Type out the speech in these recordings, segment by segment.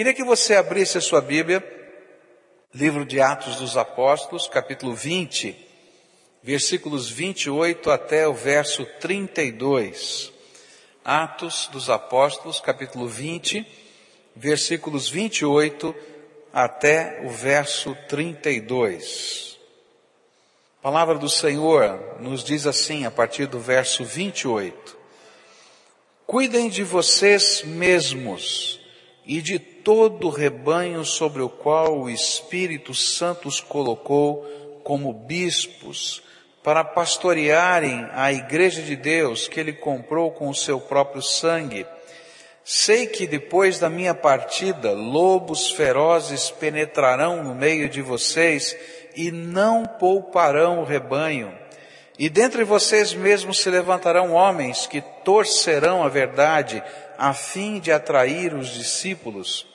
Queria que você abrisse a sua Bíblia, livro de Atos dos Apóstolos, capítulo 20, versículos 28 até o verso 32. Atos dos Apóstolos, capítulo 20, versículos 28 até o verso 32. A palavra do Senhor nos diz assim, a partir do verso 28. Cuidem de vocês mesmos e de todo o rebanho sobre o qual o Espírito Santo os colocou como bispos, para pastorearem a igreja de Deus que ele comprou com o seu próprio sangue. Sei que depois da minha partida, lobos ferozes penetrarão no meio de vocês e não pouparão o rebanho. E dentre vocês mesmos se levantarão homens que torcerão a verdade a fim de atrair os discípulos.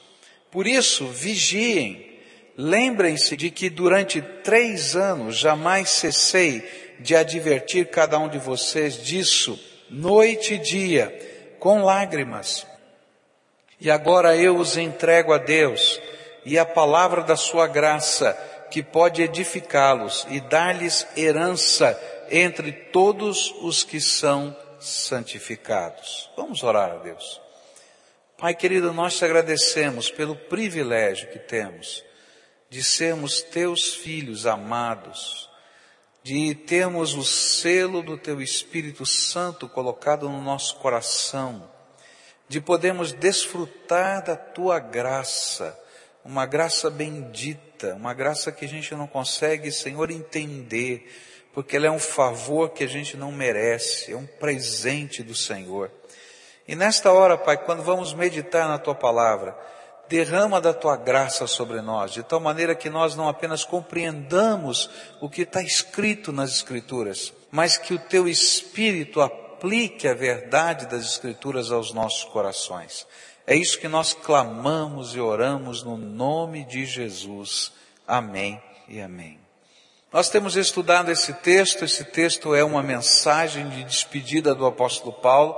Por isso, vigiem. Lembrem-se de que durante três anos jamais cessei de advertir cada um de vocês disso, noite e dia, com lágrimas. E agora eu os entrego a Deus e a palavra da sua graça, que pode edificá-los e dar-lhes herança entre todos os que são santificados. Vamos orar a Deus. Pai querido, nós te agradecemos pelo privilégio que temos de sermos teus filhos amados, de termos o selo do teu Espírito Santo colocado no nosso coração, de podermos desfrutar da tua graça, uma graça bendita, uma graça que a gente não consegue, Senhor, entender, porque ela é um favor que a gente não merece, é um presente do Senhor. E nesta hora, Pai, quando vamos meditar na Tua palavra, derrama da Tua graça sobre nós, de tal maneira que nós não apenas compreendamos o que está escrito nas Escrituras, mas que o Teu Espírito aplique a verdade das Escrituras aos nossos corações. É isso que nós clamamos e oramos no nome de Jesus. Amém e amém. Nós temos estudado esse texto, esse texto é uma mensagem de despedida do apóstolo Paulo,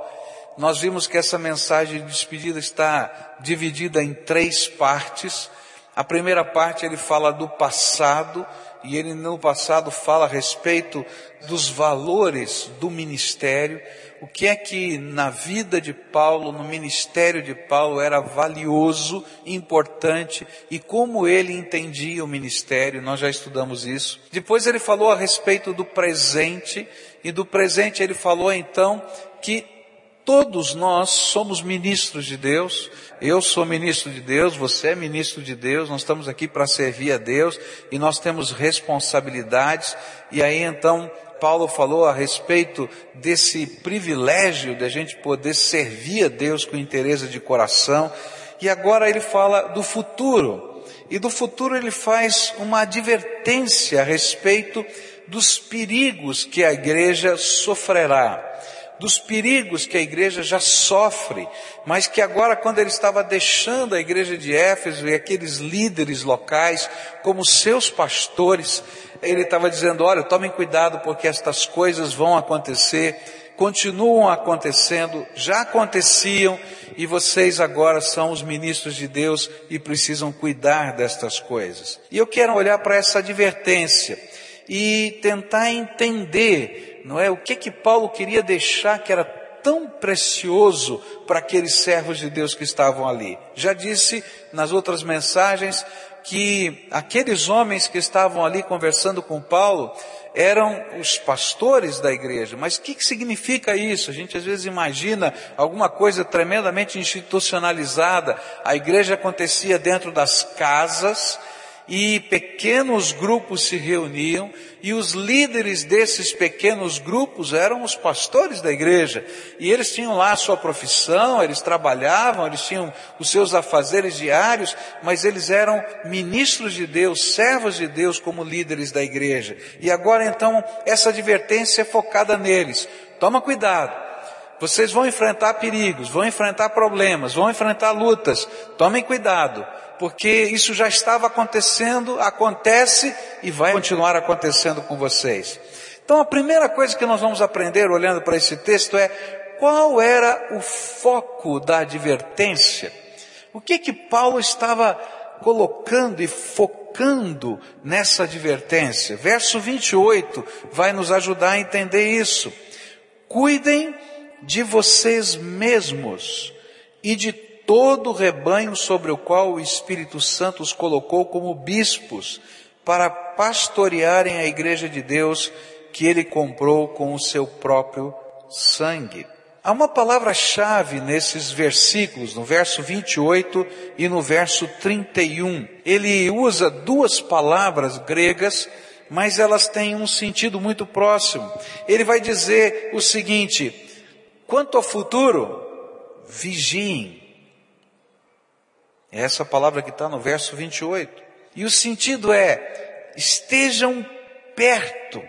nós vimos que essa mensagem de despedida está dividida em três partes. A primeira parte ele fala do passado, e ele no passado fala a respeito dos valores do ministério, o que é que na vida de Paulo, no ministério de Paulo era valioso, importante e como ele entendia o ministério, nós já estudamos isso. Depois ele falou a respeito do presente e do presente ele falou então que Todos nós somos ministros de Deus. Eu sou ministro de Deus, você é ministro de Deus. Nós estamos aqui para servir a Deus e nós temos responsabilidades. E aí então Paulo falou a respeito desse privilégio de a gente poder servir a Deus com interesse de coração. E agora ele fala do futuro. E do futuro ele faz uma advertência a respeito dos perigos que a igreja sofrerá dos perigos que a igreja já sofre, mas que agora, quando ele estava deixando a igreja de Éfeso e aqueles líderes locais como seus pastores, ele estava dizendo: olha, tomem cuidado porque estas coisas vão acontecer, continuam acontecendo, já aconteciam e vocês agora são os ministros de Deus e precisam cuidar destas coisas. E eu quero olhar para essa advertência e tentar entender não é? O que que Paulo queria deixar que era tão precioso para aqueles servos de Deus que estavam ali? Já disse nas outras mensagens que aqueles homens que estavam ali conversando com Paulo eram os pastores da igreja. Mas o que, que significa isso? A gente às vezes imagina alguma coisa tremendamente institucionalizada. A igreja acontecia dentro das casas, e pequenos grupos se reuniam e os líderes desses pequenos grupos eram os pastores da igreja. E eles tinham lá a sua profissão, eles trabalhavam, eles tinham os seus afazeres diários, mas eles eram ministros de Deus, servos de Deus como líderes da igreja. E agora então essa advertência é focada neles. Toma cuidado. Vocês vão enfrentar perigos, vão enfrentar problemas, vão enfrentar lutas. Tomem cuidado porque isso já estava acontecendo, acontece e vai continuar acontecendo com vocês. Então a primeira coisa que nós vamos aprender olhando para esse texto é qual era o foco da advertência. O que que Paulo estava colocando e focando nessa advertência? Verso 28 vai nos ajudar a entender isso. Cuidem de vocês mesmos e de todo o rebanho sobre o qual o Espírito Santo os colocou como bispos para pastorearem a igreja de Deus que ele comprou com o seu próprio sangue. Há uma palavra-chave nesses versículos, no verso 28 e no verso 31. Ele usa duas palavras gregas, mas elas têm um sentido muito próximo. Ele vai dizer o seguinte: quanto ao futuro, vigiem. É essa palavra que está no verso 28. E o sentido é, estejam perto,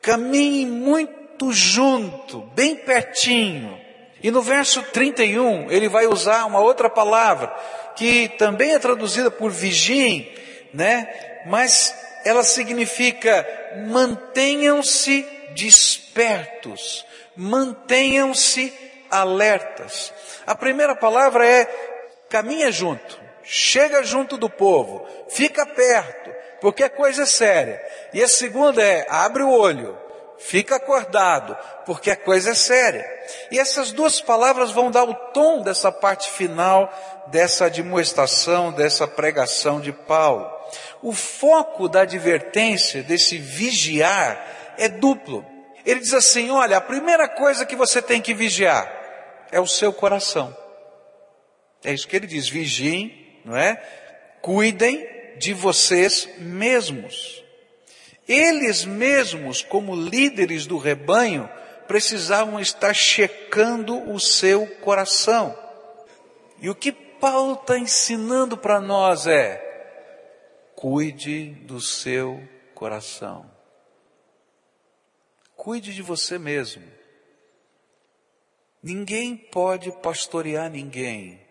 caminhem muito junto, bem pertinho. E no verso 31, ele vai usar uma outra palavra, que também é traduzida por vigiem, né? Mas ela significa mantenham-se despertos, mantenham-se alertas. A primeira palavra é caminha junto, chega junto do povo, fica perto, porque a coisa é séria. E a segunda é abre o olho, fica acordado, porque a coisa é séria. E essas duas palavras vão dar o tom dessa parte final dessa demonstração, dessa pregação de Paulo. O foco da advertência, desse vigiar, é duplo. Ele diz assim: olha, a primeira coisa que você tem que vigiar é o seu coração. É isso que ele diz: vigiem, não é? Cuidem de vocês mesmos. Eles mesmos, como líderes do rebanho, precisavam estar checando o seu coração. E o que Paulo está ensinando para nós é: cuide do seu coração. Cuide de você mesmo. Ninguém pode pastorear ninguém.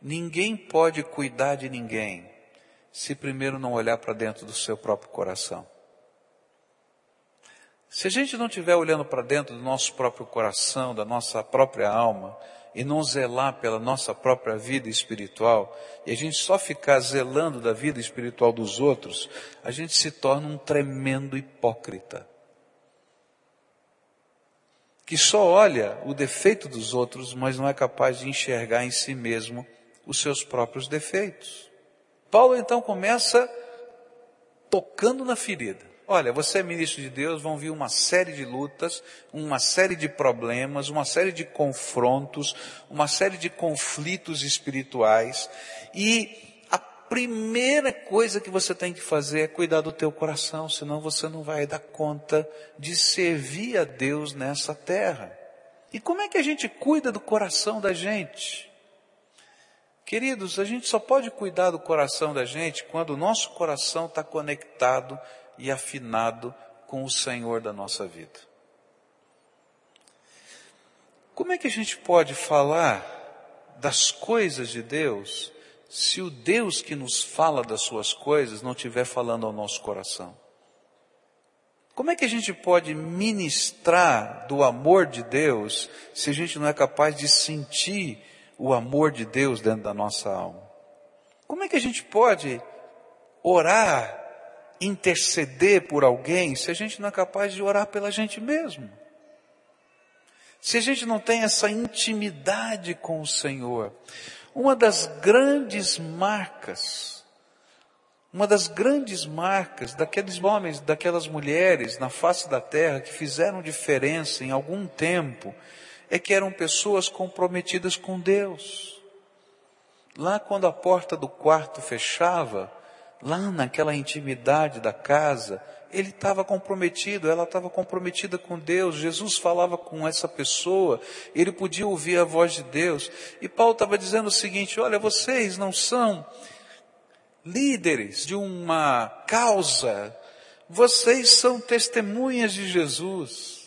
Ninguém pode cuidar de ninguém se primeiro não olhar para dentro do seu próprio coração. Se a gente não estiver olhando para dentro do nosso próprio coração, da nossa própria alma, e não zelar pela nossa própria vida espiritual, e a gente só ficar zelando da vida espiritual dos outros, a gente se torna um tremendo hipócrita. Que só olha o defeito dos outros, mas não é capaz de enxergar em si mesmo os seus próprios defeitos. Paulo então começa tocando na ferida. Olha, você é ministro de Deus, vão vir uma série de lutas, uma série de problemas, uma série de confrontos, uma série de conflitos espirituais. E a primeira coisa que você tem que fazer é cuidar do teu coração, senão você não vai dar conta de servir a Deus nessa terra. E como é que a gente cuida do coração da gente? Queridos, a gente só pode cuidar do coração da gente quando o nosso coração está conectado e afinado com o Senhor da nossa vida. Como é que a gente pode falar das coisas de Deus se o Deus que nos fala das suas coisas não estiver falando ao nosso coração? Como é que a gente pode ministrar do amor de Deus se a gente não é capaz de sentir o amor de Deus dentro da nossa alma? Como é que a gente pode orar interceder por alguém se a gente não é capaz de orar pela gente mesmo? Se a gente não tem essa intimidade com o Senhor, uma das grandes marcas, uma das grandes marcas daqueles homens, daquelas mulheres na face da terra que fizeram diferença em algum tempo, é que eram pessoas comprometidas com Deus. Lá quando a porta do quarto fechava, lá naquela intimidade da casa, ele estava comprometido, ela estava comprometida com Deus, Jesus falava com essa pessoa, ele podia ouvir a voz de Deus. E Paulo estava dizendo o seguinte: olha, vocês não são líderes de uma causa, vocês são testemunhas de Jesus.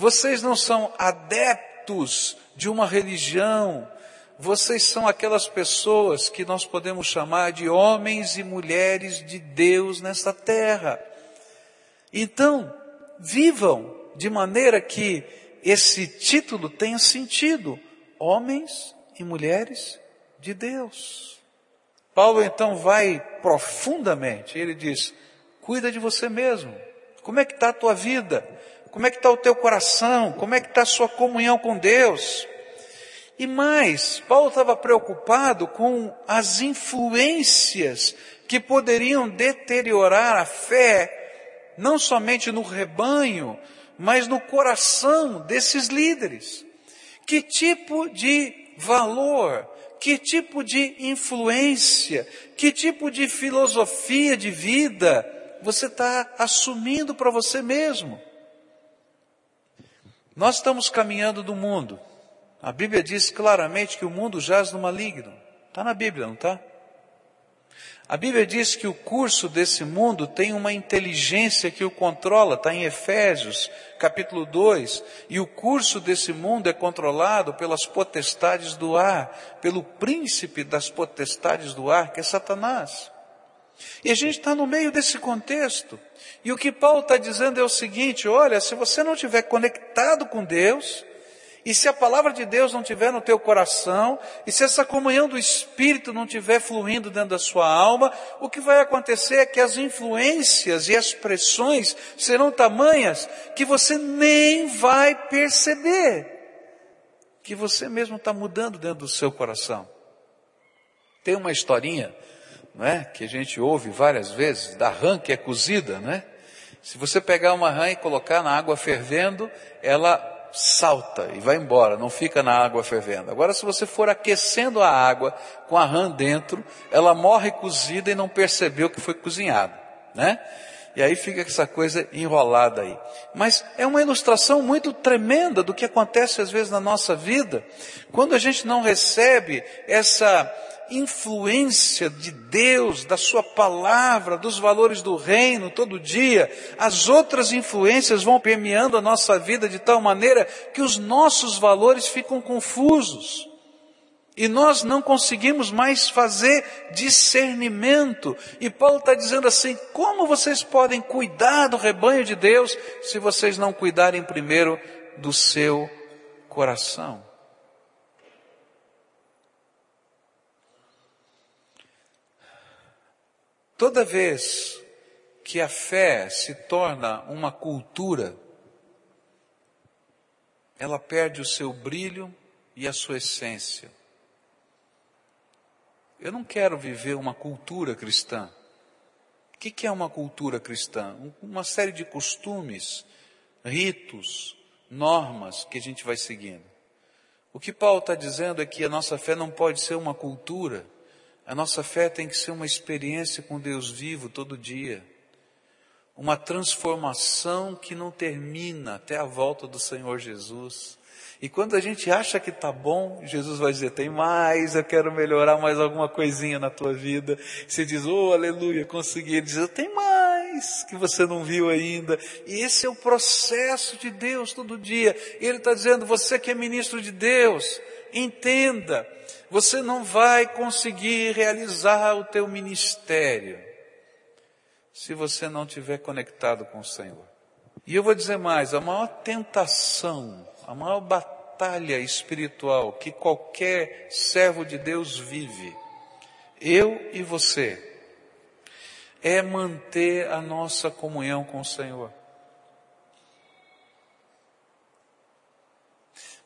Vocês não são adeptos de uma religião, vocês são aquelas pessoas que nós podemos chamar de homens e mulheres de Deus nessa terra. Então, vivam de maneira que esse título tenha sentido. Homens e mulheres de Deus. Paulo então vai profundamente, ele diz, cuida de você mesmo. Como é que está a tua vida? Como é que está o teu coração? Como é que está a sua comunhão com Deus? E mais, Paulo estava preocupado com as influências que poderiam deteriorar a fé, não somente no rebanho, mas no coração desses líderes. Que tipo de valor, que tipo de influência, que tipo de filosofia de vida você está assumindo para você mesmo? Nós estamos caminhando do mundo. A Bíblia diz claramente que o mundo jaz no maligno. Está na Bíblia, não está? A Bíblia diz que o curso desse mundo tem uma inteligência que o controla, está em Efésios, capítulo 2, e o curso desse mundo é controlado pelas potestades do ar, pelo príncipe das potestades do ar, que é Satanás. E a gente está no meio desse contexto. E o que Paulo está dizendo é o seguinte: olha, se você não estiver conectado com Deus, e se a palavra de Deus não estiver no teu coração, e se essa comunhão do Espírito não estiver fluindo dentro da sua alma, o que vai acontecer é que as influências e as pressões serão tamanhas que você nem vai perceber que você mesmo está mudando dentro do seu coração. Tem uma historinha, não é, que a gente ouve várias vezes, da rã que é cozida, né? Se você pegar uma rã e colocar na água fervendo, ela salta e vai embora, não fica na água fervendo. Agora, se você for aquecendo a água com a rã dentro, ela morre cozida e não percebeu que foi cozinhada, né? E aí fica essa coisa enrolada aí. Mas é uma ilustração muito tremenda do que acontece às vezes na nossa vida, quando a gente não recebe essa influência de Deus, da Sua palavra, dos valores do reino todo dia, as outras influências vão permeando a nossa vida de tal maneira que os nossos valores ficam confusos. E nós não conseguimos mais fazer discernimento. E Paulo está dizendo assim: como vocês podem cuidar do rebanho de Deus se vocês não cuidarem primeiro do seu coração? Toda vez que a fé se torna uma cultura, ela perde o seu brilho e a sua essência. Eu não quero viver uma cultura cristã. O que é uma cultura cristã? Uma série de costumes, ritos, normas que a gente vai seguindo. O que Paulo está dizendo é que a nossa fé não pode ser uma cultura a nossa fé tem que ser uma experiência com Deus vivo todo dia. Uma transformação que não termina até a volta do Senhor Jesus. E quando a gente acha que está bom, Jesus vai dizer: tem mais, eu quero melhorar mais alguma coisinha na tua vida. Você diz: oh, aleluia, consegui. Ele diz: tem mais que você não viu ainda. E esse é o processo de Deus todo dia. E Ele está dizendo: você que é ministro de Deus, entenda você não vai conseguir realizar o teu ministério se você não estiver conectado com o Senhor. E eu vou dizer mais, a maior tentação, a maior batalha espiritual que qualquer servo de Deus vive, eu e você, é manter a nossa comunhão com o Senhor.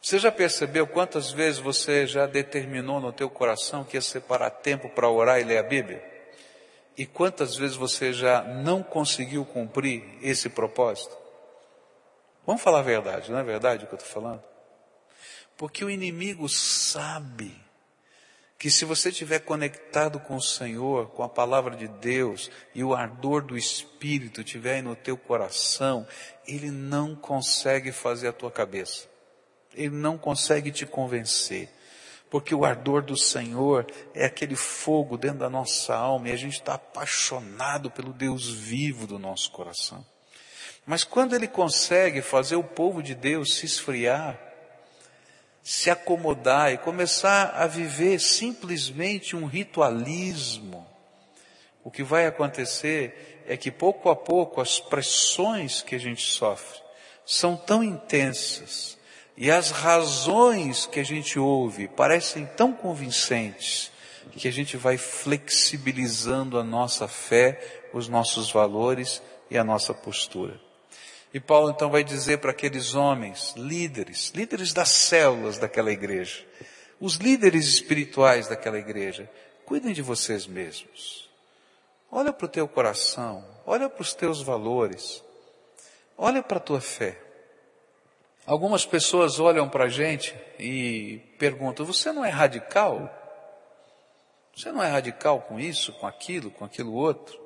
Você já percebeu quantas vezes você já determinou no teu coração que ia separar tempo para orar e ler a Bíblia? E quantas vezes você já não conseguiu cumprir esse propósito? Vamos falar a verdade, não é verdade o que eu estou falando? Porque o inimigo sabe que se você estiver conectado com o Senhor, com a palavra de Deus, e o ardor do Espírito estiver aí no teu coração, ele não consegue fazer a tua cabeça ele não consegue te convencer. Porque o ardor do Senhor é aquele fogo dentro da nossa alma e a gente está apaixonado pelo Deus vivo do nosso coração. Mas quando ele consegue fazer o povo de Deus se esfriar, se acomodar e começar a viver simplesmente um ritualismo, o que vai acontecer é que pouco a pouco as pressões que a gente sofre são tão intensas, E as razões que a gente ouve parecem tão convincentes que a gente vai flexibilizando a nossa fé, os nossos valores e a nossa postura. E Paulo então vai dizer para aqueles homens, líderes, líderes das células daquela igreja, os líderes espirituais daquela igreja, cuidem de vocês mesmos. Olha para o teu coração, olha para os teus valores, olha para a tua fé. Algumas pessoas olham para a gente e perguntam: você não é radical? Você não é radical com isso, com aquilo, com aquilo outro?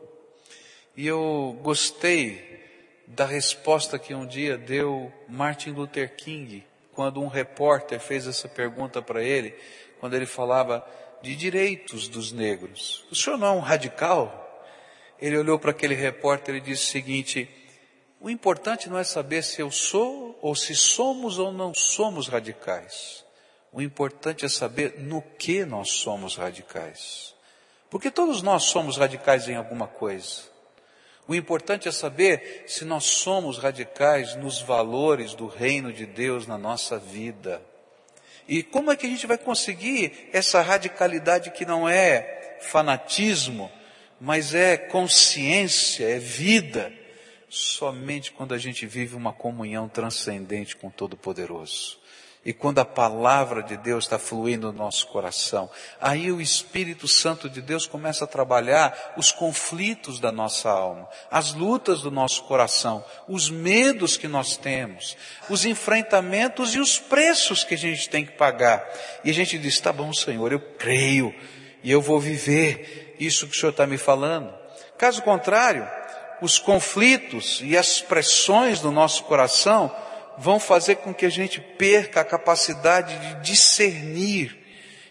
E eu gostei da resposta que um dia deu Martin Luther King, quando um repórter fez essa pergunta para ele, quando ele falava de direitos dos negros. O senhor não é um radical? Ele olhou para aquele repórter e disse o seguinte: o importante não é saber se eu sou ou se somos ou não somos radicais. O importante é saber no que nós somos radicais. Porque todos nós somos radicais em alguma coisa. O importante é saber se nós somos radicais nos valores do reino de Deus na nossa vida. E como é que a gente vai conseguir essa radicalidade que não é fanatismo, mas é consciência, é vida? Somente quando a gente vive uma comunhão transcendente com o Todo-Poderoso. E quando a palavra de Deus está fluindo no nosso coração, aí o Espírito Santo de Deus começa a trabalhar os conflitos da nossa alma, as lutas do nosso coração, os medos que nós temos, os enfrentamentos e os preços que a gente tem que pagar. E a gente diz, tá bom Senhor, eu creio e eu vou viver isso que o Senhor está me falando. Caso contrário, os conflitos e as pressões do nosso coração vão fazer com que a gente perca a capacidade de discernir.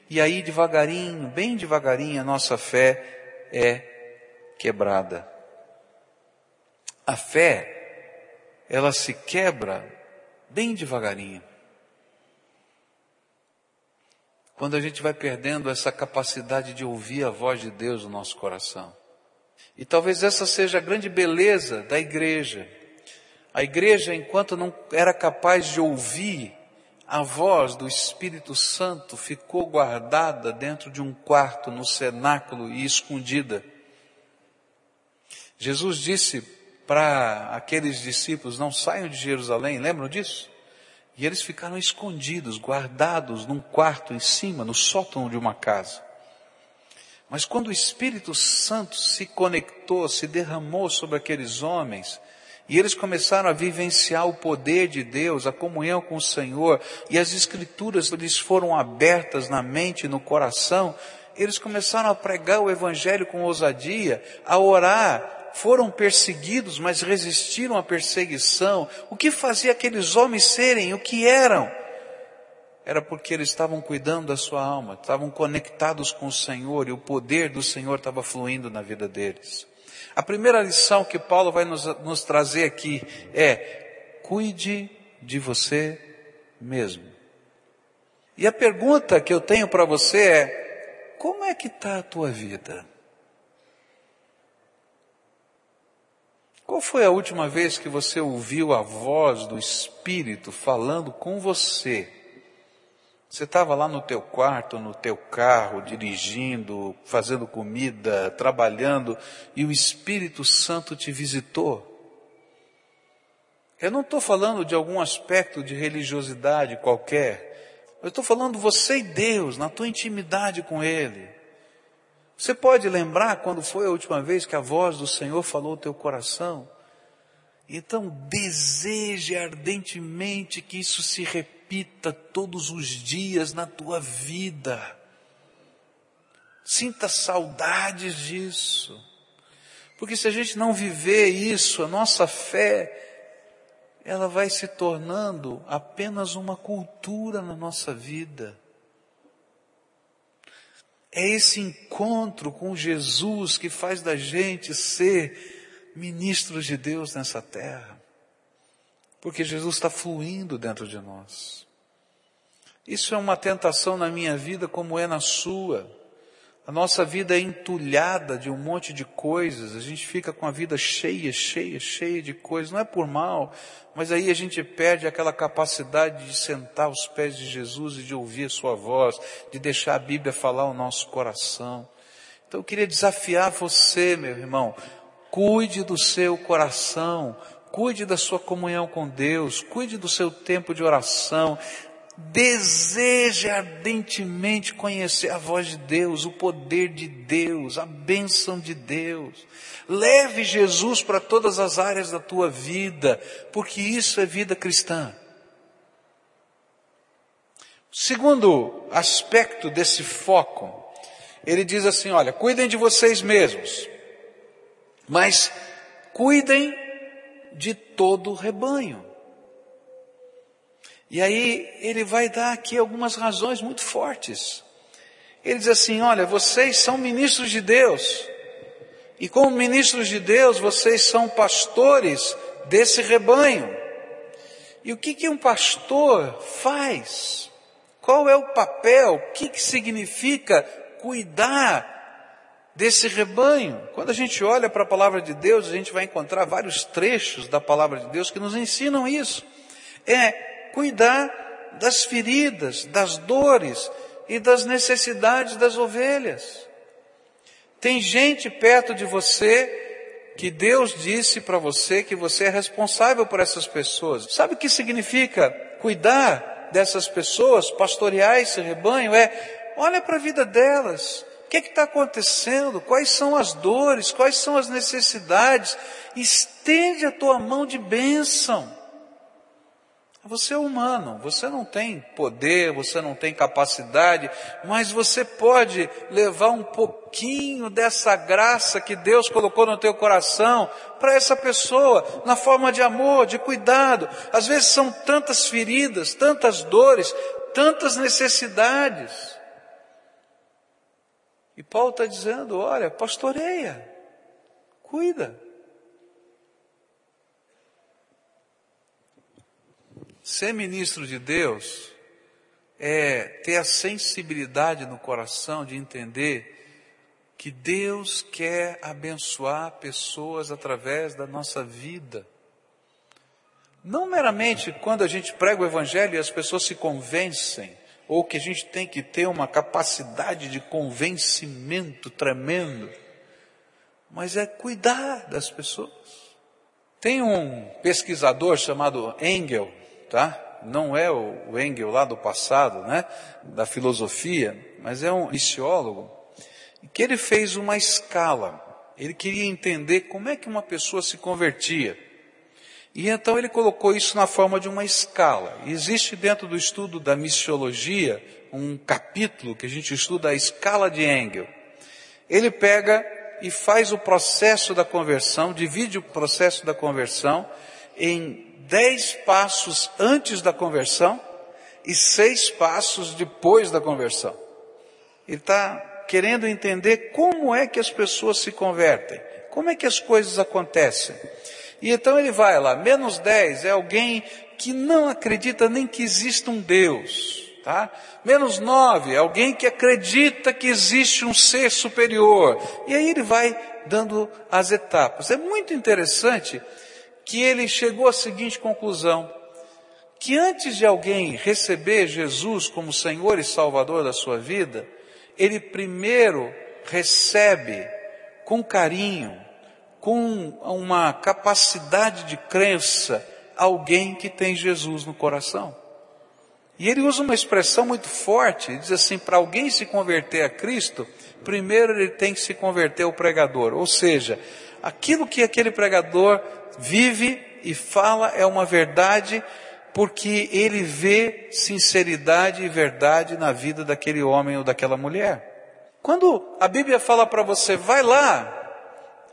E aí, devagarinho, bem devagarinho, a nossa fé é quebrada. A fé, ela se quebra bem devagarinho. Quando a gente vai perdendo essa capacidade de ouvir a voz de Deus no nosso coração. E talvez essa seja a grande beleza da igreja. A igreja, enquanto não era capaz de ouvir a voz do Espírito Santo, ficou guardada dentro de um quarto no cenáculo e escondida. Jesus disse para aqueles discípulos: Não saiam de Jerusalém, lembram disso? E eles ficaram escondidos, guardados num quarto em cima, no sótão de uma casa. Mas quando o Espírito Santo se conectou, se derramou sobre aqueles homens, e eles começaram a vivenciar o poder de Deus, a comunhão com o Senhor, e as escrituras lhes foram abertas na mente e no coração, eles começaram a pregar o Evangelho com ousadia, a orar, foram perseguidos, mas resistiram à perseguição. O que fazia aqueles homens serem o que eram? Era porque eles estavam cuidando da sua alma, estavam conectados com o Senhor e o poder do Senhor estava fluindo na vida deles. A primeira lição que Paulo vai nos, nos trazer aqui é, cuide de você mesmo. E a pergunta que eu tenho para você é, como é que está a tua vida? Qual foi a última vez que você ouviu a voz do Espírito falando com você? Você estava lá no teu quarto, no teu carro, dirigindo, fazendo comida, trabalhando, e o Espírito Santo te visitou. Eu não estou falando de algum aspecto de religiosidade qualquer. Eu estou falando você e Deus, na tua intimidade com Ele. Você pode lembrar quando foi a última vez que a voz do Senhor falou ao teu coração? Então deseje ardentemente que isso se repita repita todos os dias na tua vida. Sinta saudades disso. Porque se a gente não viver isso, a nossa fé, ela vai se tornando apenas uma cultura na nossa vida. É esse encontro com Jesus que faz da gente ser ministros de Deus nessa terra. Porque Jesus está fluindo dentro de nós. Isso é uma tentação na minha vida, como é na sua. A nossa vida é entulhada de um monte de coisas, a gente fica com a vida cheia, cheia, cheia de coisas, não é por mal, mas aí a gente perde aquela capacidade de sentar aos pés de Jesus e de ouvir a sua voz, de deixar a Bíblia falar o nosso coração. Então eu queria desafiar você, meu irmão, cuide do seu coração, cuide da sua comunhão com Deus, cuide do seu tempo de oração, deseje ardentemente conhecer a voz de Deus, o poder de Deus, a bênção de Deus. Leve Jesus para todas as áreas da tua vida, porque isso é vida cristã. Segundo aspecto desse foco, ele diz assim: olha, cuidem de vocês mesmos, mas cuidem de todo o rebanho. E aí ele vai dar aqui algumas razões muito fortes. Ele diz assim: olha, vocês são ministros de Deus, e como ministros de Deus, vocês são pastores desse rebanho. E o que, que um pastor faz? Qual é o papel? O que, que significa cuidar desse rebanho? Quando a gente olha para a palavra de Deus, a gente vai encontrar vários trechos da palavra de Deus que nos ensinam isso. É cuidar das feridas, das dores e das necessidades das ovelhas. Tem gente perto de você que Deus disse para você que você é responsável por essas pessoas. Sabe o que significa cuidar dessas pessoas, pastorear esse rebanho? É, olha para a vida delas. O que está acontecendo? Quais são as dores? Quais são as necessidades? Estende a tua mão de bênção. Você é humano, você não tem poder, você não tem capacidade, mas você pode levar um pouquinho dessa graça que Deus colocou no teu coração para essa pessoa, na forma de amor, de cuidado. Às vezes são tantas feridas, tantas dores, tantas necessidades. E Paulo está dizendo: olha, pastoreia, cuida. Ser ministro de Deus é ter a sensibilidade no coração de entender que Deus quer abençoar pessoas através da nossa vida. Não meramente quando a gente prega o Evangelho e as pessoas se convencem, ou que a gente tem que ter uma capacidade de convencimento tremendo, mas é cuidar das pessoas. Tem um pesquisador chamado Engel, tá? Não é o Engel lá do passado, né? Da filosofia, mas é um missiólogo que ele fez uma escala. Ele queria entender como é que uma pessoa se convertia. E então ele colocou isso na forma de uma escala. Existe dentro do estudo da missiologia um capítulo que a gente estuda a escala de Engel. Ele pega e faz o processo da conversão, divide o processo da conversão em dez passos antes da conversão e seis passos depois da conversão. Ele está querendo entender como é que as pessoas se convertem, como é que as coisas acontecem. E então ele vai lá, menos dez é alguém que não acredita nem que exista um Deus. Tá? Menos nove, é alguém que acredita que existe um ser superior. E aí ele vai dando as etapas. É muito interessante que ele chegou à seguinte conclusão: que antes de alguém receber Jesus como Senhor e Salvador da sua vida, ele primeiro recebe com carinho, com uma capacidade de crença, alguém que tem Jesus no coração. E ele usa uma expressão muito forte, ele diz assim, para alguém se converter a Cristo, primeiro ele tem que se converter ao pregador, ou seja, aquilo que aquele pregador vive e fala é uma verdade porque ele vê sinceridade e verdade na vida daquele homem ou daquela mulher. Quando a Bíblia fala para você, vai lá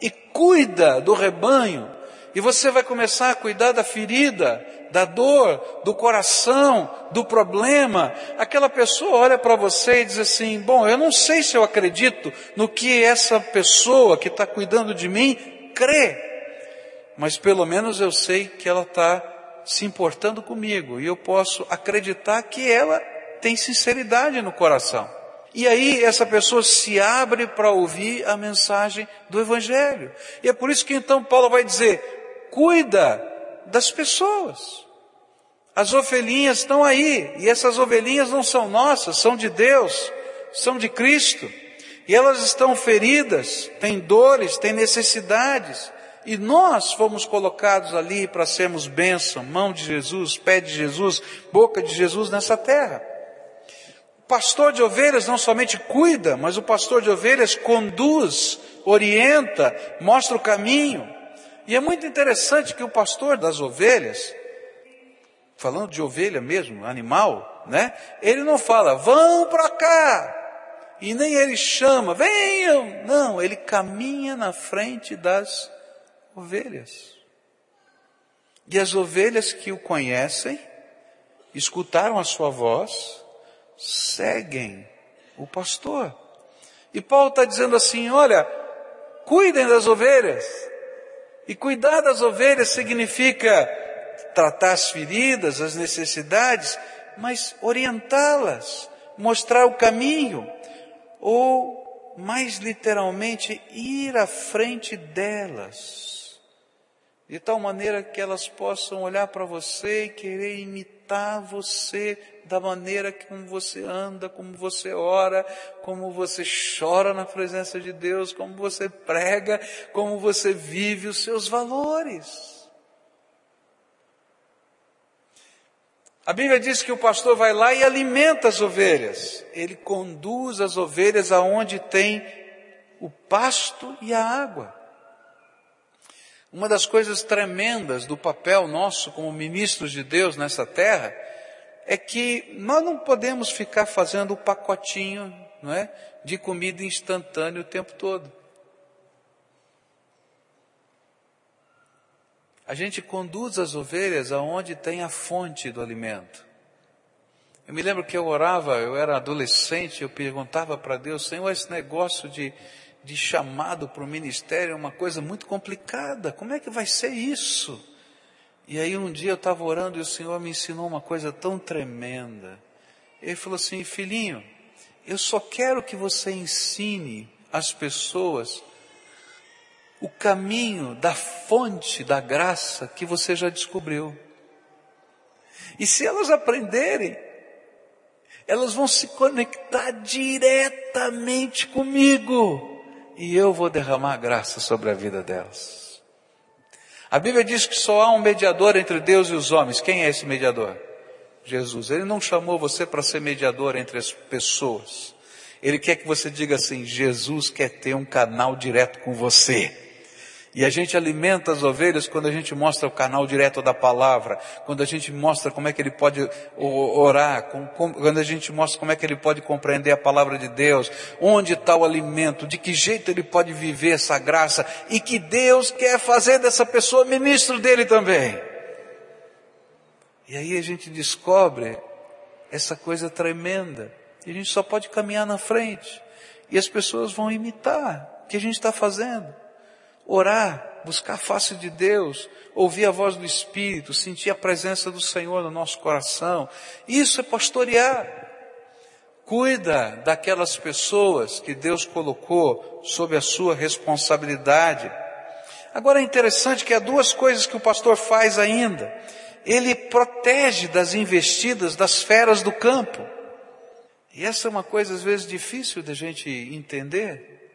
e cuida do rebanho, e você vai começar a cuidar da ferida, da dor, do coração, do problema, aquela pessoa olha para você e diz assim: Bom, eu não sei se eu acredito no que essa pessoa que está cuidando de mim crê, mas pelo menos eu sei que ela está se importando comigo e eu posso acreditar que ela tem sinceridade no coração. E aí essa pessoa se abre para ouvir a mensagem do Evangelho. E é por isso que então Paulo vai dizer, cuida das pessoas. As ovelhinhas estão aí, e essas ovelhinhas não são nossas, são de Deus, são de Cristo. E elas estão feridas, têm dores, têm necessidades. E nós fomos colocados ali para sermos bênção, mão de Jesus, pé de Jesus, boca de Jesus nessa terra. Pastor de ovelhas não somente cuida, mas o pastor de ovelhas conduz, orienta, mostra o caminho. E é muito interessante que o pastor das ovelhas, falando de ovelha mesmo, animal, né? Ele não fala, vão para cá, e nem ele chama, venham. Não, ele caminha na frente das ovelhas. E as ovelhas que o conhecem, escutaram a sua voz, seguem o pastor. E Paulo está dizendo assim: olha, cuidem das ovelhas. E cuidar das ovelhas significa tratar as feridas, as necessidades, mas orientá-las, mostrar o caminho, ou, mais literalmente, ir à frente delas, de tal maneira que elas possam olhar para você e querer imitar você da maneira como você anda, como você ora, como você chora na presença de Deus, como você prega, como você vive os seus valores. A Bíblia diz que o pastor vai lá e alimenta as ovelhas. Ele conduz as ovelhas aonde tem o pasto e a água. Uma das coisas tremendas do papel nosso como ministros de Deus nessa terra é que nós não podemos ficar fazendo o pacotinho, não é, de comida instantânea o tempo todo. a gente conduz as ovelhas aonde tem a fonte do alimento. Eu me lembro que eu orava, eu era adolescente, eu perguntava para Deus, Senhor, esse negócio de, de chamado para o ministério é uma coisa muito complicada, como é que vai ser isso? E aí um dia eu estava orando e o Senhor me ensinou uma coisa tão tremenda. Ele falou assim, filhinho, eu só quero que você ensine as pessoas o caminho da fonte da graça que você já descobriu. E se elas aprenderem, elas vão se conectar diretamente comigo e eu vou derramar graça sobre a vida delas. A Bíblia diz que só há um mediador entre Deus e os homens. Quem é esse mediador? Jesus. Ele não chamou você para ser mediador entre as pessoas. Ele quer que você diga assim: Jesus quer ter um canal direto com você. E a gente alimenta as ovelhas quando a gente mostra o canal direto da palavra, quando a gente mostra como é que ele pode orar, quando a gente mostra como é que ele pode compreender a palavra de Deus, onde está o alimento, de que jeito ele pode viver essa graça e que Deus quer fazer dessa pessoa ministro dele também. E aí a gente descobre essa coisa tremenda. E a gente só pode caminhar na frente. E as pessoas vão imitar o que a gente está fazendo orar, buscar a face de Deus, ouvir a voz do Espírito, sentir a presença do Senhor no nosso coração. Isso é pastorear. Cuida daquelas pessoas que Deus colocou sob a sua responsabilidade. Agora é interessante que há duas coisas que o pastor faz ainda. Ele protege das investidas das feras do campo. E essa é uma coisa às vezes difícil da gente entender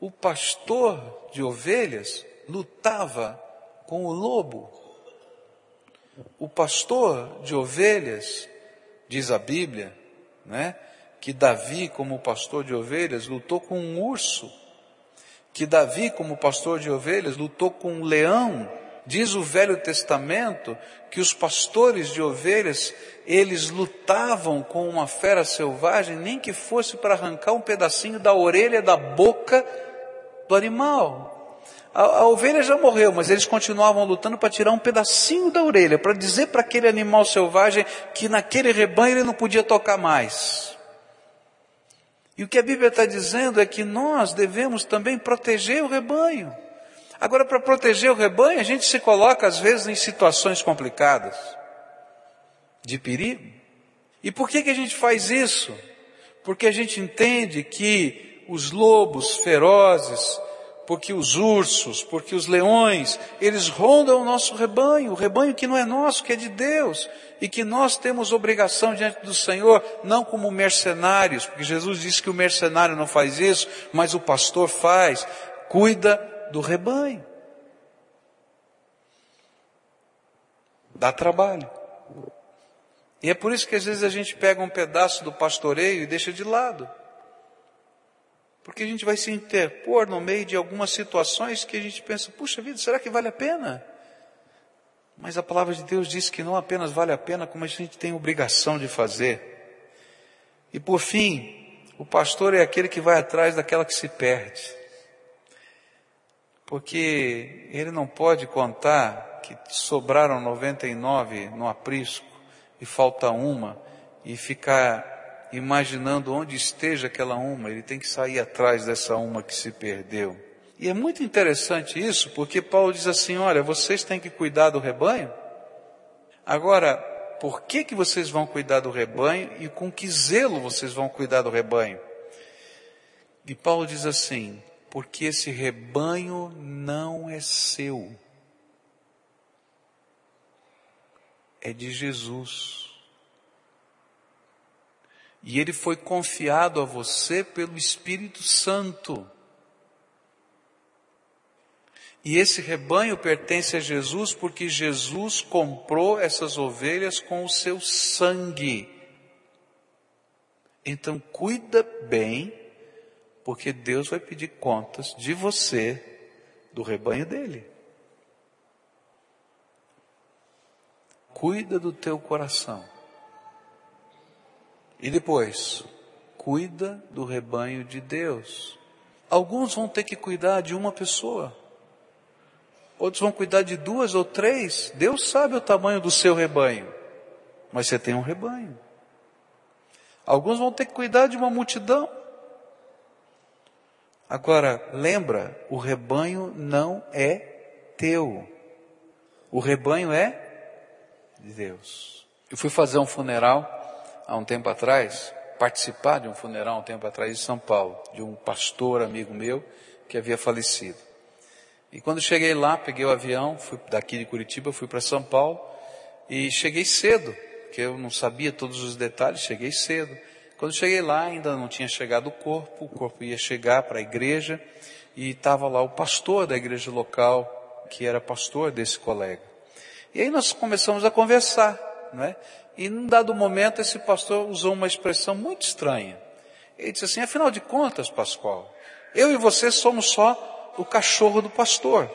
o pastor de ovelhas lutava com o lobo. O pastor de ovelhas, diz a Bíblia, né, que Davi, como pastor de ovelhas, lutou com um urso. Que Davi, como pastor de ovelhas, lutou com um leão. Diz o Velho Testamento que os pastores de ovelhas, eles lutavam com uma fera selvagem, nem que fosse para arrancar um pedacinho da orelha, da boca do animal. A, a, ovelha já morreu, mas eles continuavam lutando para tirar um pedacinho da orelha, para dizer para aquele animal selvagem que naquele rebanho ele não podia tocar mais. E o que a Bíblia está dizendo é que nós devemos também proteger o rebanho. Agora, para proteger o rebanho, a gente se coloca às vezes em situações complicadas, de perigo. E por que, que a gente faz isso? Porque a gente entende que os lobos ferozes, porque os ursos, porque os leões, eles rondam o nosso rebanho, o rebanho que não é nosso, que é de Deus, e que nós temos obrigação diante do Senhor, não como mercenários, porque Jesus disse que o mercenário não faz isso, mas o pastor faz, cuida do rebanho. Dá trabalho. E é por isso que às vezes a gente pega um pedaço do pastoreio e deixa de lado. Porque a gente vai se interpor no meio de algumas situações que a gente pensa, puxa vida, será que vale a pena? Mas a palavra de Deus diz que não apenas vale a pena, como a gente tem obrigação de fazer. E por fim, o pastor é aquele que vai atrás daquela que se perde. Porque ele não pode contar que sobraram 99 no aprisco e falta uma e ficar imaginando onde esteja aquela uma, ele tem que sair atrás dessa uma que se perdeu. E é muito interessante isso, porque Paulo diz assim: olha, vocês têm que cuidar do rebanho. Agora, por que que vocês vão cuidar do rebanho e com que zelo vocês vão cuidar do rebanho? E Paulo diz assim: porque esse rebanho não é seu, é de Jesus. E ele foi confiado a você pelo Espírito Santo. E esse rebanho pertence a Jesus porque Jesus comprou essas ovelhas com o seu sangue. Então cuida bem, porque Deus vai pedir contas de você, do rebanho dele. Cuida do teu coração. E depois, cuida do rebanho de Deus. Alguns vão ter que cuidar de uma pessoa. Outros vão cuidar de duas ou três. Deus sabe o tamanho do seu rebanho. Mas você tem um rebanho. Alguns vão ter que cuidar de uma multidão. Agora, lembra, o rebanho não é teu. O rebanho é de Deus. Eu fui fazer um funeral há um tempo atrás, participar de um funeral há um tempo atrás em São Paulo, de um pastor amigo meu que havia falecido. E quando cheguei lá, peguei o avião, fui daqui de Curitiba, fui para São Paulo e cheguei cedo, porque eu não sabia todos os detalhes, cheguei cedo. Quando cheguei lá, ainda não tinha chegado o corpo, o corpo ia chegar para a igreja e estava lá o pastor da igreja local, que era pastor desse colega. E aí nós começamos a conversar, não é? E num dado momento esse pastor usou uma expressão muito estranha. Ele disse assim, afinal de contas, Pascoal, eu e você somos só o cachorro do pastor.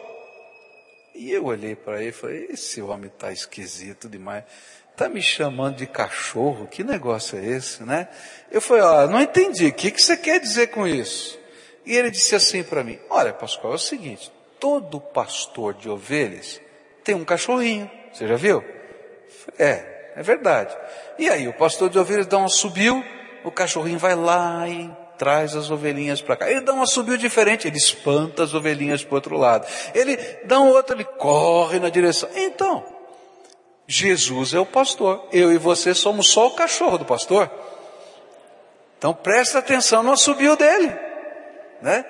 E eu olhei para ele e falei, esse homem está esquisito demais. Está me chamando de cachorro? Que negócio é esse, né? Eu falei, ó, não entendi, o que, que você quer dizer com isso? E ele disse assim para mim, olha Pascoal, é o seguinte, todo pastor de ovelhas tem um cachorrinho, você já viu? É, é verdade. E aí, o pastor de ovelhas dá um subiu, o cachorrinho vai lá e traz as ovelhinhas para cá. Ele dá um subiu diferente, ele espanta as ovelhinhas para o outro lado. Ele dá um outro, ele corre na direção. Então, Jesus é o pastor. Eu e você somos só o cachorro do pastor. Então presta atenção no subiu dele. Né?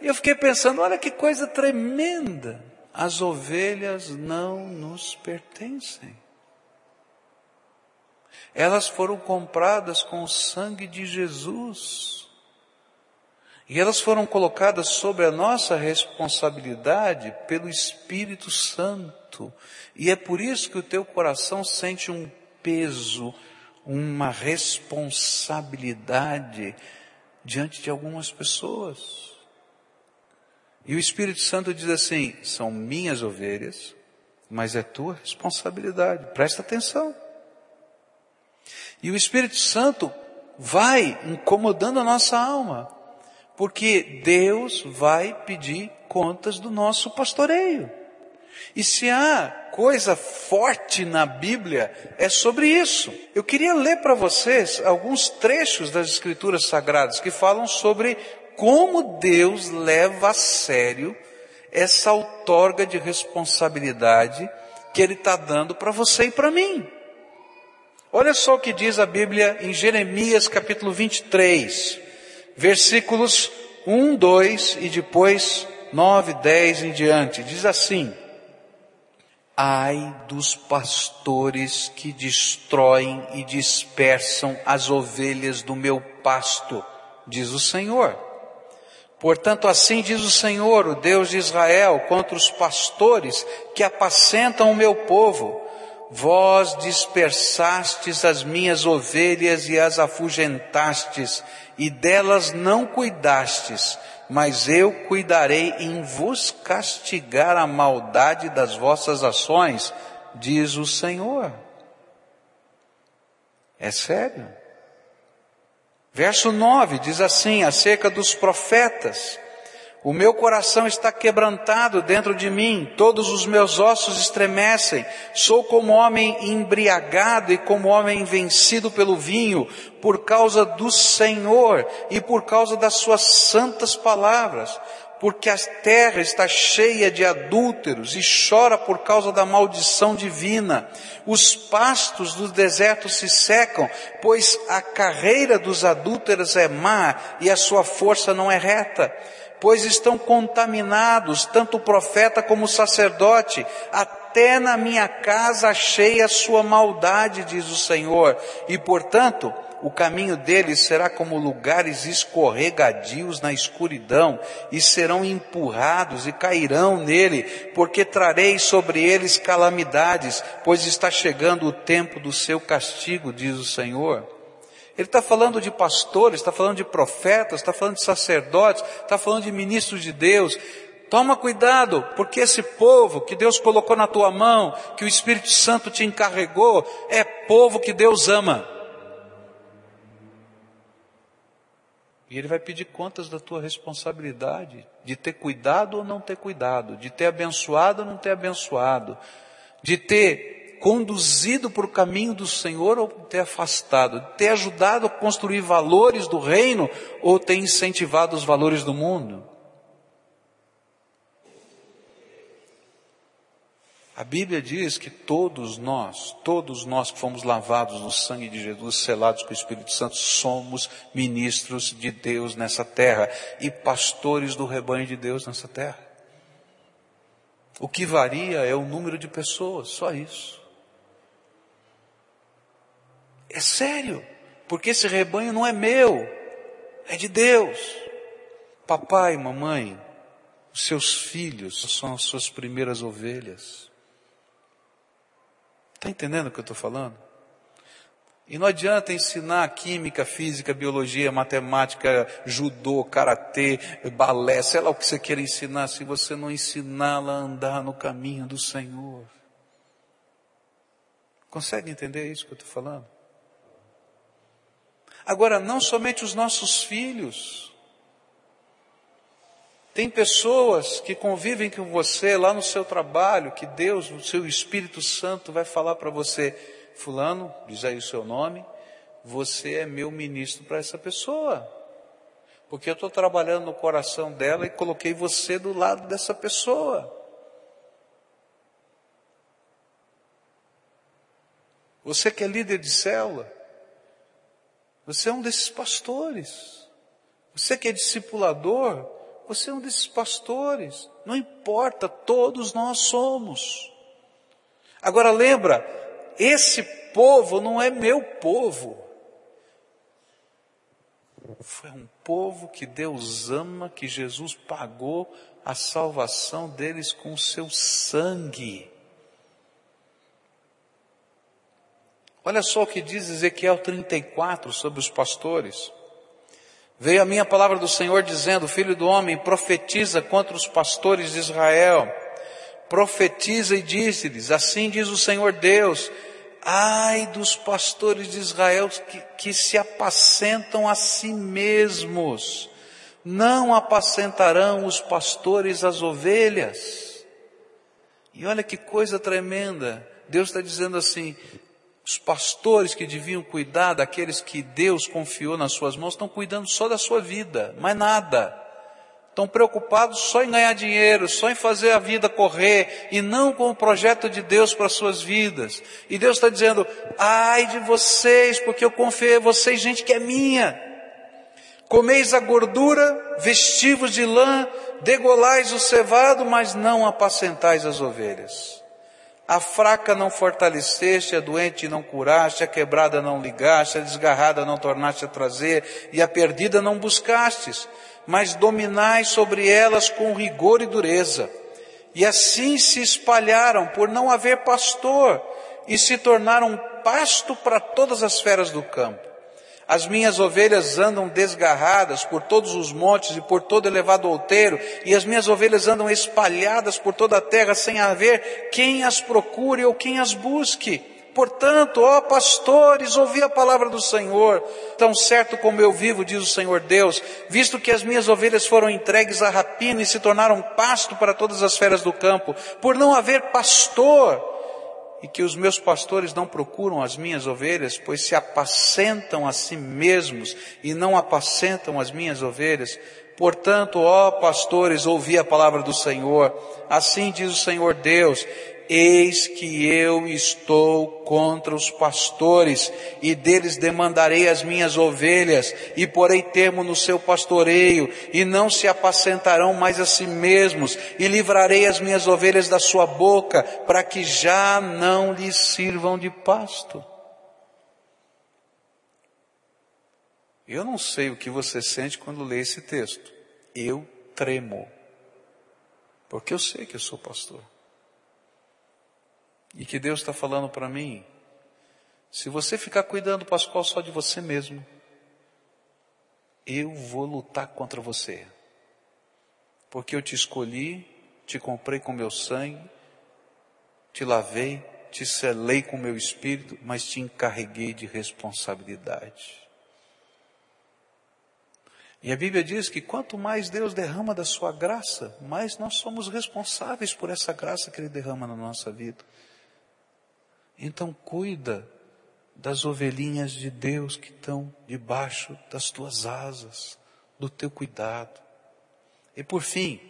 E eu fiquei pensando, olha que coisa tremenda. As ovelhas não nos pertencem. Elas foram compradas com o sangue de Jesus. E elas foram colocadas sobre a nossa responsabilidade pelo Espírito Santo. E é por isso que o teu coração sente um peso, uma responsabilidade diante de algumas pessoas. E o Espírito Santo diz assim: são minhas ovelhas, mas é tua responsabilidade. Presta atenção. E o Espírito Santo vai incomodando a nossa alma, porque Deus vai pedir contas do nosso pastoreio. E se há coisa forte na Bíblia, é sobre isso. Eu queria ler para vocês alguns trechos das Escrituras Sagradas que falam sobre como Deus leva a sério essa outorga de responsabilidade que Ele está dando para você e para mim. Olha só o que diz a Bíblia em Jeremias capítulo 23, versículos 1, 2 e depois 9, 10 em diante. Diz assim: Ai dos pastores que destroem e dispersam as ovelhas do meu pasto, diz o Senhor. Portanto, assim diz o Senhor, o Deus de Israel, contra os pastores que apacentam o meu povo. Vós dispersastes as minhas ovelhas e as afugentastes, e delas não cuidastes, mas eu cuidarei em vos castigar a maldade das vossas ações, diz o Senhor. É sério. Verso 9 diz assim, acerca dos profetas, o meu coração está quebrantado dentro de mim, todos os meus ossos estremecem, sou como homem embriagado e como homem vencido pelo vinho, por causa do Senhor e por causa das suas santas palavras, porque a terra está cheia de adúlteros e chora por causa da maldição divina. Os pastos do deserto se secam, pois a carreira dos adúlteros é má e a sua força não é reta pois estão contaminados, tanto o profeta como o sacerdote, até na minha casa achei a sua maldade, diz o Senhor, e portanto, o caminho deles será como lugares escorregadios na escuridão, e serão empurrados e cairão nele, porque trarei sobre eles calamidades, pois está chegando o tempo do seu castigo, diz o Senhor. Ele está falando de pastores, está falando de profetas, está falando de sacerdotes, está falando de ministros de Deus. Toma cuidado, porque esse povo que Deus colocou na tua mão, que o Espírito Santo te encarregou, é povo que Deus ama. E Ele vai pedir contas da tua responsabilidade, de ter cuidado ou não ter cuidado, de ter abençoado ou não ter abençoado, de ter conduzido o caminho do Senhor ou ter afastado, ter ajudado a construir valores do reino ou ter incentivado os valores do mundo. A Bíblia diz que todos nós, todos nós que fomos lavados no sangue de Jesus, selados com o Espírito Santo, somos ministros de Deus nessa terra e pastores do rebanho de Deus nessa terra. O que varia é o número de pessoas, só isso. É sério, porque esse rebanho não é meu, é de Deus. Papai, mamãe, os seus filhos são as suas primeiras ovelhas. Está entendendo o que eu estou falando? E não adianta ensinar química, física, biologia, matemática, judô, karatê, balé, sei lá o que você queira ensinar, se você não ensiná-la a andar no caminho do Senhor. Consegue entender isso que eu estou falando? Agora, não somente os nossos filhos. Tem pessoas que convivem com você lá no seu trabalho, que Deus, o seu Espírito Santo vai falar para você, fulano, diz aí o seu nome, você é meu ministro para essa pessoa. Porque eu estou trabalhando no coração dela e coloquei você do lado dessa pessoa. Você que é líder de célula, você é um desses pastores. Você que é discipulador, você é um desses pastores. Não importa, todos nós somos. Agora lembra, esse povo não é meu povo. Foi um povo que Deus ama, que Jesus pagou a salvação deles com o seu sangue. Olha só o que diz Ezequiel 34 sobre os pastores. Veio a minha palavra do Senhor dizendo, filho do homem, profetiza contra os pastores de Israel. Profetiza e disse-lhes, assim diz o Senhor Deus, ai dos pastores de Israel que, que se apacentam a si mesmos. Não apacentarão os pastores as ovelhas. E olha que coisa tremenda. Deus está dizendo assim, os pastores que deviam cuidar daqueles que Deus confiou nas suas mãos estão cuidando só da sua vida, mais nada. Estão preocupados só em ganhar dinheiro, só em fazer a vida correr e não com o projeto de Deus para suas vidas. E Deus está dizendo, ai de vocês, porque eu confiei a vocês, gente que é minha. Comeis a gordura, vestivos de lã, degolais o cevado, mas não apacentais as ovelhas. A fraca não fortaleceste, a doente não curaste, a quebrada não ligaste, a desgarrada não tornaste a trazer, e a perdida não buscastes mas dominai sobre elas com rigor e dureza. E assim se espalharam por não haver pastor e se tornaram pasto para todas as feras do campo. As minhas ovelhas andam desgarradas por todos os montes e por todo elevado outeiro, e as minhas ovelhas andam espalhadas por toda a terra sem haver quem as procure ou quem as busque. Portanto, ó pastores, ouvi a palavra do Senhor, tão certo como eu vivo, diz o Senhor Deus, visto que as minhas ovelhas foram entregues à rapina e se tornaram pasto para todas as feras do campo, por não haver pastor, e que os meus pastores não procuram as minhas ovelhas, pois se apacentam a si mesmos e não apacentam as minhas ovelhas. Portanto, ó pastores, ouvi a palavra do Senhor. Assim diz o Senhor Deus, Eis que eu estou contra os pastores, e deles demandarei as minhas ovelhas, e porei termo no seu pastoreio, e não se apacentarão mais a si mesmos, e livrarei as minhas ovelhas da sua boca, para que já não lhes sirvam de pasto. Eu não sei o que você sente quando lê esse texto. Eu tremo. Porque eu sei que eu sou pastor. E que Deus está falando para mim, se você ficar cuidando, Pascoal, só de você mesmo, eu vou lutar contra você. Porque eu te escolhi, te comprei com meu sangue, te lavei, te selei com meu espírito, mas te encarreguei de responsabilidade. E a Bíblia diz que quanto mais Deus derrama da sua graça, mais nós somos responsáveis por essa graça que Ele derrama na nossa vida. Então cuida das ovelhinhas de Deus que estão debaixo das tuas asas, do teu cuidado. E por fim,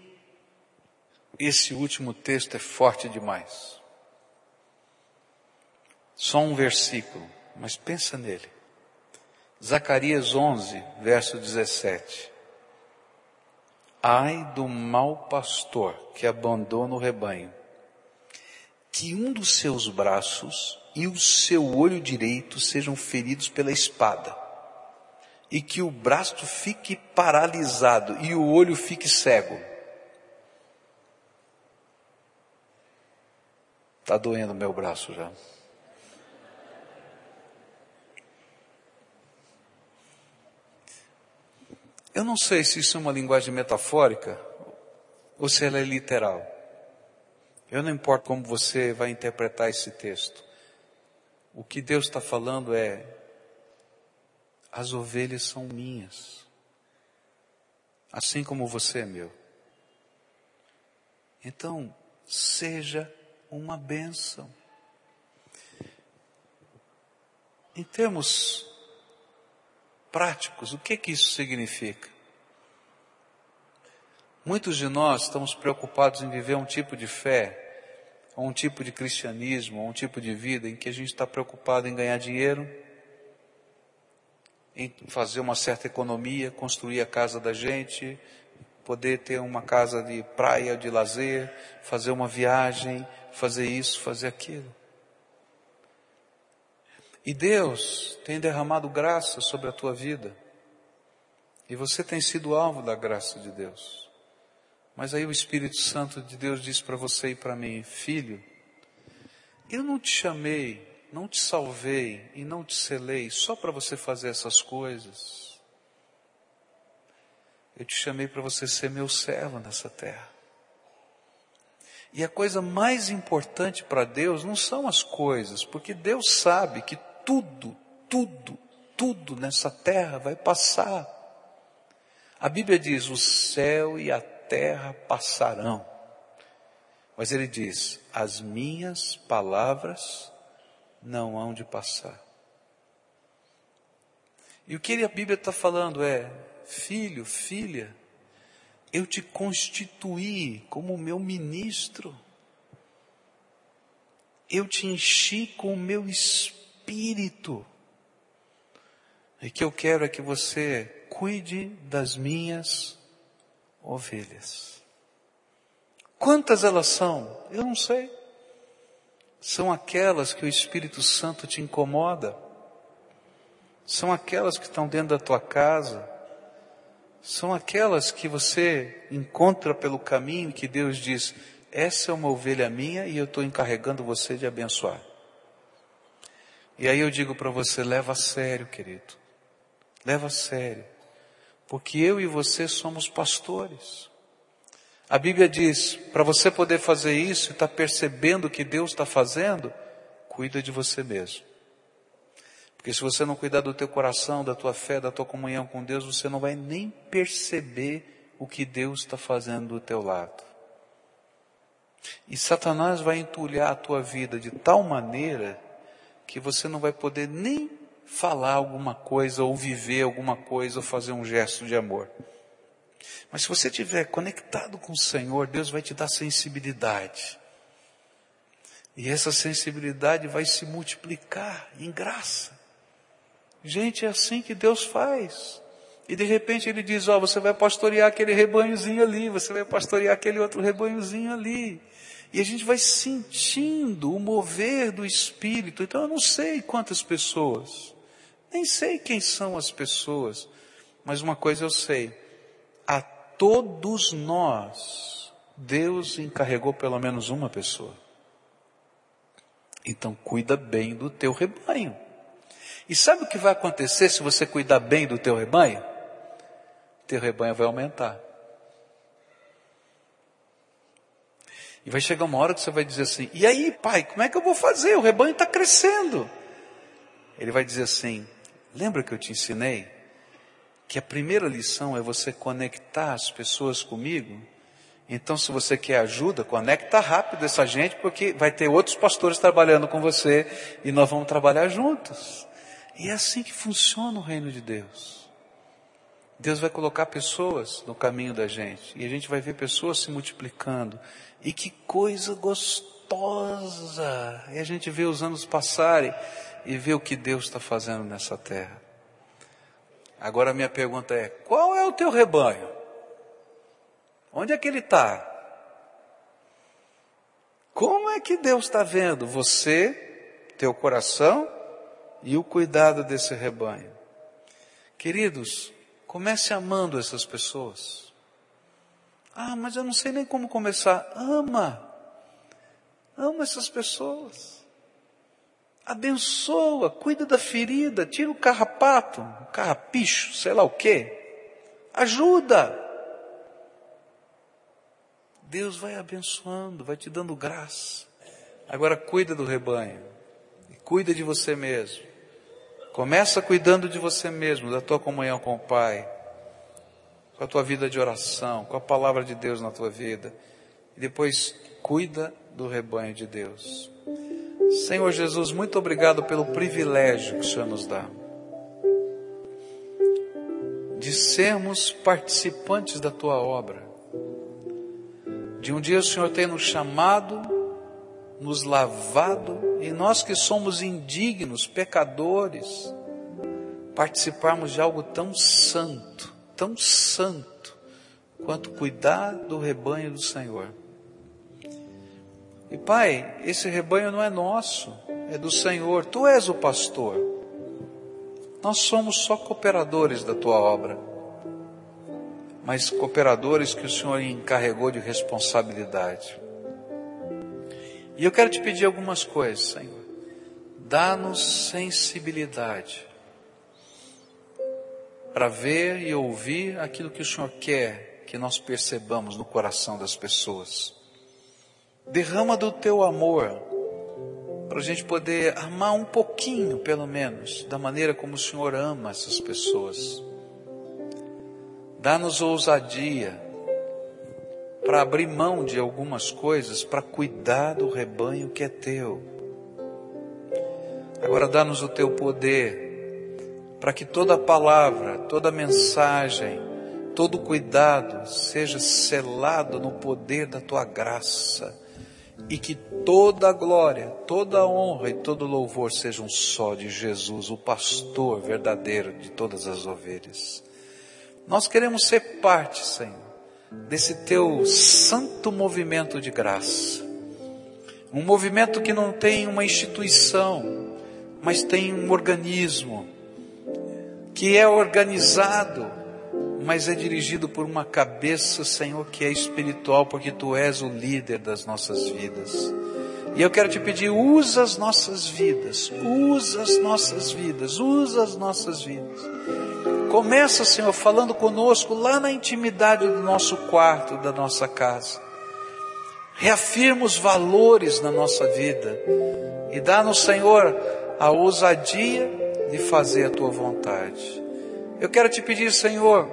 esse último texto é forte demais. Só um versículo, mas pensa nele. Zacarias 11, verso 17. Ai do mau pastor que abandona o rebanho que um dos seus braços e o seu olho direito sejam feridos pela espada, e que o braço fique paralisado e o olho fique cego. Está doendo meu braço já. Eu não sei se isso é uma linguagem metafórica ou se ela é literal. Eu não importo como você vai interpretar esse texto. O que Deus está falando é: as ovelhas são minhas, assim como você é meu. Então, seja uma bênção. Em termos práticos, o que que isso significa? Muitos de nós estamos preocupados em viver um tipo de fé ou um tipo de cristianismo, ou um tipo de vida em que a gente está preocupado em ganhar dinheiro, em fazer uma certa economia, construir a casa da gente, poder ter uma casa de praia, de lazer, fazer uma viagem, fazer isso, fazer aquilo. E Deus tem derramado graça sobre a tua vida. E você tem sido alvo da graça de Deus. Mas aí o Espírito Santo de Deus diz para você e para mim, filho, eu não te chamei, não te salvei e não te selei só para você fazer essas coisas. Eu te chamei para você ser meu servo nessa terra. E a coisa mais importante para Deus não são as coisas, porque Deus sabe que tudo, tudo, tudo nessa terra vai passar. A Bíblia diz: o céu e a terra passarão. Mas ele diz: as minhas palavras não hão de passar. E o que a Bíblia está falando é: filho, filha, Eu te constituí como meu ministro. Eu te enchi com o meu espírito. E que eu quero é que você cuide das minhas ovelhas. Quantas elas são? Eu não sei. São aquelas que o Espírito Santo te incomoda. São aquelas que estão dentro da tua casa. São aquelas que você encontra pelo caminho que Deus diz: essa é uma ovelha minha e eu estou encarregando você de abençoar. E aí eu digo para você: leva a sério, querido. Leva a sério. Porque eu e você somos pastores. A Bíblia diz: para você poder fazer isso e estar tá percebendo o que Deus está fazendo, cuida de você mesmo. Porque se você não cuidar do teu coração, da tua fé, da tua comunhão com Deus, você não vai nem perceber o que Deus está fazendo do teu lado. E Satanás vai entulhar a tua vida de tal maneira que você não vai poder nem falar alguma coisa, ou viver alguma coisa, ou fazer um gesto de amor. Mas se você estiver conectado com o Senhor, Deus vai te dar sensibilidade. E essa sensibilidade vai se multiplicar em graça. Gente, é assim que Deus faz. E de repente ele diz, ó, oh, você vai pastorear aquele rebanhozinho ali, você vai pastorear aquele outro rebanhozinho ali. E a gente vai sentindo o mover do Espírito. Então eu não sei quantas pessoas, nem sei quem são as pessoas, mas uma coisa eu sei, a todos nós, Deus encarregou pelo menos uma pessoa. Então cuida bem do teu rebanho. E sabe o que vai acontecer se você cuidar bem do teu rebanho? Teu rebanho vai aumentar. E vai chegar uma hora que você vai dizer assim: e aí, pai, como é que eu vou fazer? O rebanho está crescendo. Ele vai dizer assim: lembra que eu te ensinei que a primeira lição é você conectar as pessoas comigo? Então, se você quer ajuda, conecta rápido essa gente, porque vai ter outros pastores trabalhando com você e nós vamos trabalhar juntos. E é assim que funciona o reino de Deus. Deus vai colocar pessoas no caminho da gente e a gente vai ver pessoas se multiplicando. E que coisa gostosa! E a gente vê os anos passarem e vê o que Deus está fazendo nessa terra. Agora a minha pergunta é: qual é o teu rebanho? Onde é que ele está? Como é que Deus está vendo você, teu coração e o cuidado desse rebanho? Queridos, comece amando essas pessoas. Ah, mas eu não sei nem como começar. Ama. Ama essas pessoas. Abençoa, cuida da ferida, tira o carrapato, o carrapicho, sei lá o quê. Ajuda. Deus vai abençoando, vai te dando graça. Agora cuida do rebanho. Cuida de você mesmo. Começa cuidando de você mesmo, da tua comunhão com o Pai, com a tua vida de oração, com a palavra de Deus na tua vida. E depois cuida do rebanho de Deus. Senhor Jesus, muito obrigado pelo privilégio que o Senhor nos dá de sermos participantes da tua obra. De um dia o Senhor ter nos chamado, nos lavado, e nós que somos indignos, pecadores, participarmos de algo tão santo, tão santo, quanto cuidar do rebanho do Senhor. E Pai, esse rebanho não é nosso, é do Senhor. Tu és o pastor. Nós somos só cooperadores da tua obra, mas cooperadores que o Senhor encarregou de responsabilidade. E eu quero te pedir algumas coisas, Senhor. Dá-nos sensibilidade para ver e ouvir aquilo que o Senhor quer que nós percebamos no coração das pessoas. Derrama do teu amor, para a gente poder amar um pouquinho, pelo menos, da maneira como o Senhor ama essas pessoas. Dá-nos ousadia para abrir mão de algumas coisas para cuidar do rebanho que é teu. Agora dá-nos o teu poder para que toda palavra, toda mensagem todo cuidado seja selado no poder da tua graça e que toda glória, toda honra e todo louvor sejam só de Jesus, o pastor verdadeiro de todas as ovelhas. Nós queremos ser parte, Senhor, desse teu santo movimento de graça. Um movimento que não tem uma instituição, mas tem um organismo, que é organizado, mas é dirigido por uma cabeça, Senhor, que é espiritual, porque Tu és o líder das nossas vidas. E eu quero te pedir, usa as nossas vidas, usa as nossas vidas, usa as nossas vidas. Começa, Senhor, falando conosco lá na intimidade do nosso quarto, da nossa casa. Reafirma os valores na nossa vida e dá-nos, Senhor, a ousadia de fazer a tua vontade. Eu quero te pedir, Senhor,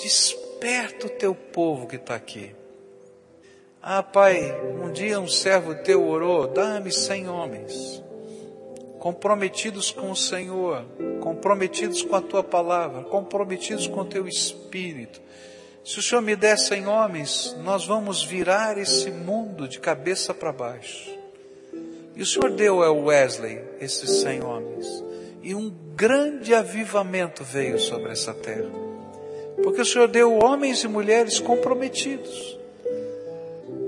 desperta o teu povo que está aqui. Ah, Pai, um dia um servo teu orou, dá-me cem homens, comprometidos com o Senhor, comprometidos com a tua palavra, comprometidos com o teu espírito. Se o Senhor me der cem homens, nós vamos virar esse mundo de cabeça para baixo. E o Senhor deu ao Wesley esses cem homens. E um grande avivamento veio sobre essa terra. Porque o Senhor deu homens e mulheres comprometidos.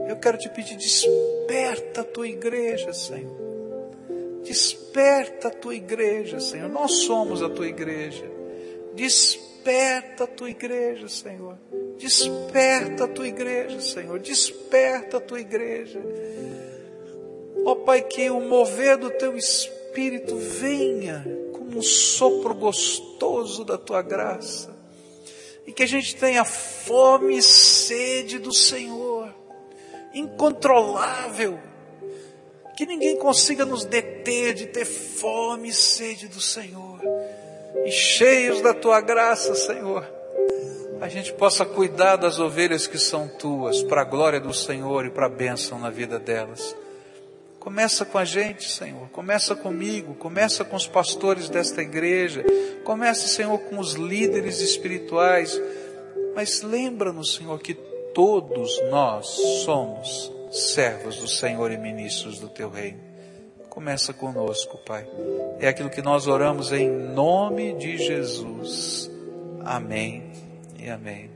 Eu quero te pedir, desperta a tua igreja, Senhor. Desperta a tua igreja, Senhor. Nós somos a tua igreja. Desperta a tua igreja, Senhor. Desperta a tua igreja, Senhor. Desperta a tua igreja. Ó oh, Pai, que o mover do teu espírito venha um sopro gostoso da tua graça. E que a gente tenha fome e sede do Senhor, incontrolável. Que ninguém consiga nos deter de ter fome e sede do Senhor. E cheios da tua graça, Senhor, a gente possa cuidar das ovelhas que são tuas, para a glória do Senhor e para a bênção na vida delas. Começa com a gente, Senhor. Começa comigo. Começa com os pastores desta igreja. Começa, Senhor, com os líderes espirituais. Mas lembra-nos, Senhor, que todos nós somos servos do Senhor e ministros do Teu reino. Começa conosco, Pai. É aquilo que nós oramos em nome de Jesus. Amém e amém.